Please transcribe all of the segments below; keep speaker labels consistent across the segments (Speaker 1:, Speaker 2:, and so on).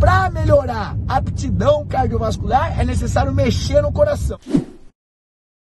Speaker 1: para melhorar a aptidão cardiovascular é necessário mexer no coração.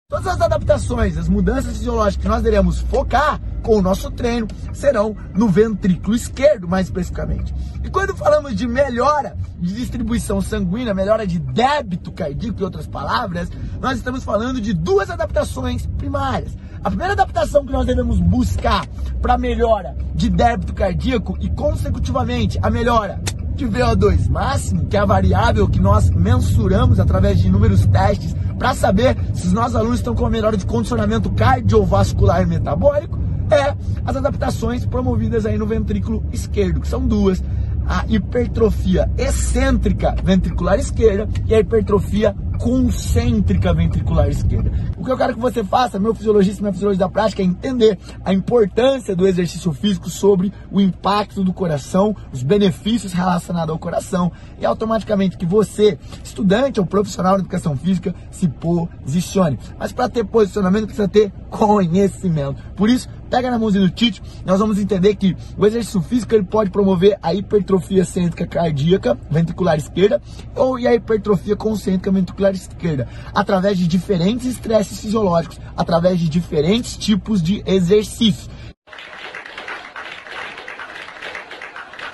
Speaker 1: Todas as adaptações, as mudanças fisiológicas que nós iremos focar com o nosso treino serão no ventrículo esquerdo, mais especificamente. E quando falamos de melhora de distribuição sanguínea, melhora de débito cardíaco, em outras palavras, nós estamos falando de duas adaptações primárias. A primeira adaptação que nós devemos buscar para melhora de débito cardíaco e, consecutivamente, a melhora de VO2 máximo, que é a variável que nós mensuramos através de inúmeros testes para saber se os nossos alunos estão com a melhora de condicionamento cardiovascular e metabólico, é as adaptações promovidas aí no ventrículo esquerdo, que são duas. A hipertrofia excêntrica ventricular esquerda e a hipertrofia concêntrica ventricular esquerda. O que eu quero que você faça, meu fisiologista, minha fisiologista da prática, é entender a importância do exercício físico sobre o impacto do coração, os benefícios relacionados ao coração e automaticamente que você, estudante ou profissional de educação física, se posicione. Mas para ter posicionamento precisa ter conhecimento. Por isso, pega na mãozinha do Tite, nós vamos entender que o exercício físico ele pode promover a hipertrofia cêntrica cardíaca ventricular esquerda ou e a hipertrofia concêntrica ventricular esquerda, através de diferentes estresses fisiológicos, através de diferentes tipos de exercícios.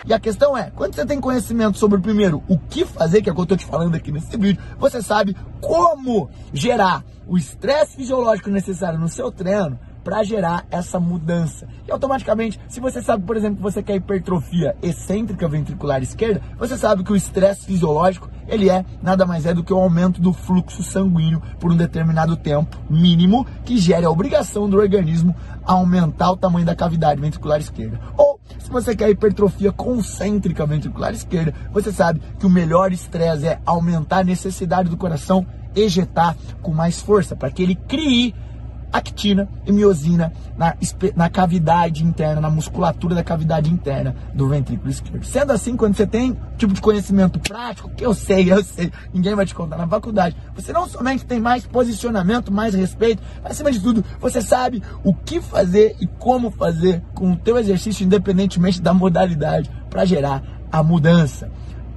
Speaker 1: E a questão é, quando você tem conhecimento sobre, primeiro, o que fazer, que é o que eu estou te falando aqui nesse vídeo, você sabe como gerar o estresse fisiológico necessário no seu treino para gerar essa mudança. E automaticamente, se você sabe, por exemplo, que você quer hipertrofia excêntrica ventricular esquerda, você sabe que o estresse fisiológico, ele é nada mais é do que o aumento do fluxo sanguíneo por um determinado tempo mínimo, que gere a obrigação do organismo aumentar o tamanho da cavidade ventricular esquerda. Ou se você quer hipertrofia concêntrica ventricular esquerda, você sabe que o melhor estresse é aumentar a necessidade do coração ejetar com mais força, para que ele crie actina e miosina na, na cavidade interna, na musculatura da cavidade interna do ventrículo esquerdo. Sendo assim, quando você tem tipo de conhecimento prático, que eu sei, eu sei, ninguém vai te contar na faculdade, você não somente tem mais posicionamento, mais respeito, mas acima de tudo, você sabe o que fazer e como fazer com o teu exercício, independentemente da modalidade, para gerar a mudança,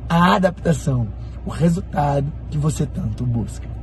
Speaker 1: a adaptação, o resultado que você tanto busca.